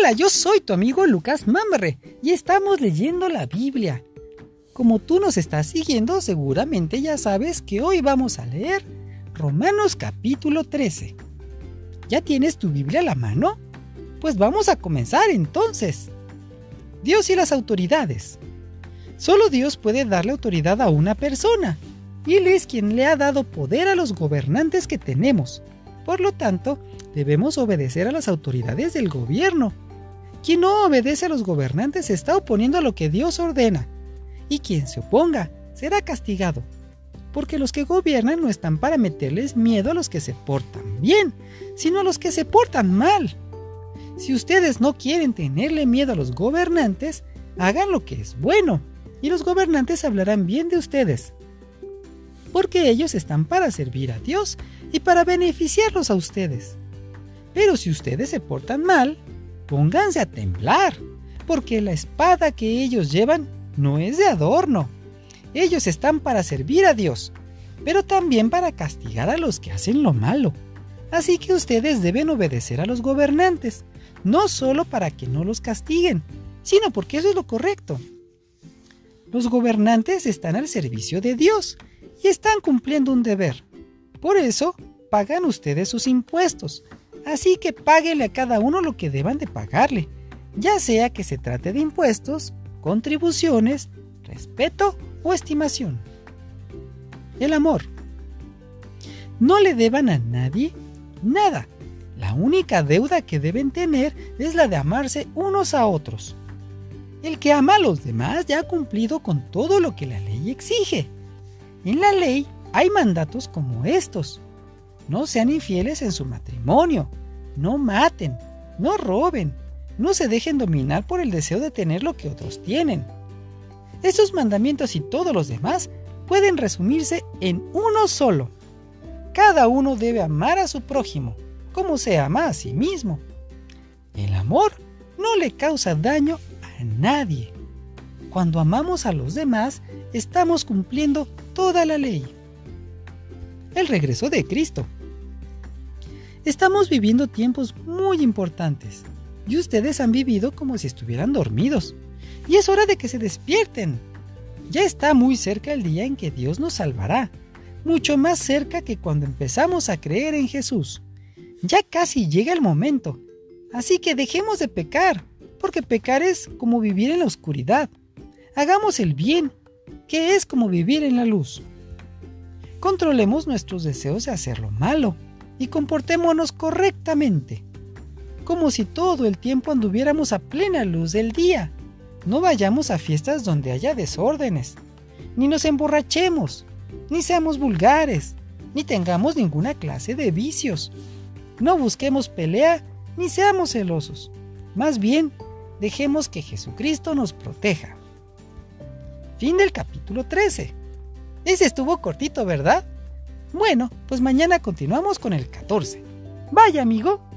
Hola, yo soy tu amigo Lucas Mamre y estamos leyendo la Biblia. Como tú nos estás siguiendo, seguramente ya sabes que hoy vamos a leer Romanos capítulo 13. ¿Ya tienes tu Biblia a la mano? Pues vamos a comenzar entonces. Dios y las autoridades. Solo Dios puede darle autoridad a una persona, y Él es quien le ha dado poder a los gobernantes que tenemos. Por lo tanto, debemos obedecer a las autoridades del gobierno. Quien no obedece a los gobernantes se está oponiendo a lo que Dios ordena, y quien se oponga será castigado. Porque los que gobiernan no están para meterles miedo a los que se portan bien, sino a los que se portan mal. Si ustedes no quieren tenerle miedo a los gobernantes, hagan lo que es bueno, y los gobernantes hablarán bien de ustedes. Porque ellos están para servir a Dios y para beneficiarlos a ustedes. Pero si ustedes se portan mal, pónganse a temblar, porque la espada que ellos llevan no es de adorno. Ellos están para servir a Dios, pero también para castigar a los que hacen lo malo. Así que ustedes deben obedecer a los gobernantes, no solo para que no los castiguen, sino porque eso es lo correcto. Los gobernantes están al servicio de Dios y están cumpliendo un deber. Por eso, pagan ustedes sus impuestos, así que páguenle a cada uno lo que deban de pagarle, ya sea que se trate de impuestos, contribuciones, respeto o estimación. El amor. No le deban a nadie nada la única deuda que deben tener es la de amarse unos a otros. El que ama a los demás ya ha cumplido con todo lo que la ley exige. En la ley hay mandatos como estos. No sean infieles en su matrimonio, no maten, no roben, no se dejen dominar por el deseo de tener lo que otros tienen. Estos mandamientos y todos los demás pueden resumirse en uno solo. Cada uno debe amar a su prójimo como se ama a sí mismo. El amor no le causa daño a nadie. Cuando amamos a los demás, estamos cumpliendo toda la ley. El regreso de Cristo. Estamos viviendo tiempos muy importantes y ustedes han vivido como si estuvieran dormidos. Y es hora de que se despierten. Ya está muy cerca el día en que Dios nos salvará, mucho más cerca que cuando empezamos a creer en Jesús. Ya casi llega el momento. Así que dejemos de pecar, porque pecar es como vivir en la oscuridad. Hagamos el bien, que es como vivir en la luz. Controlemos nuestros deseos de hacer lo malo y comportémonos correctamente, como si todo el tiempo anduviéramos a plena luz del día. No vayamos a fiestas donde haya desórdenes, ni nos emborrachemos, ni seamos vulgares, ni tengamos ninguna clase de vicios no busquemos pelea ni seamos celosos. Más bien, dejemos que Jesucristo nos proteja. Fin del capítulo 13. Ese estuvo cortito, ¿verdad? Bueno, pues mañana continuamos con el 14. Vaya, amigo.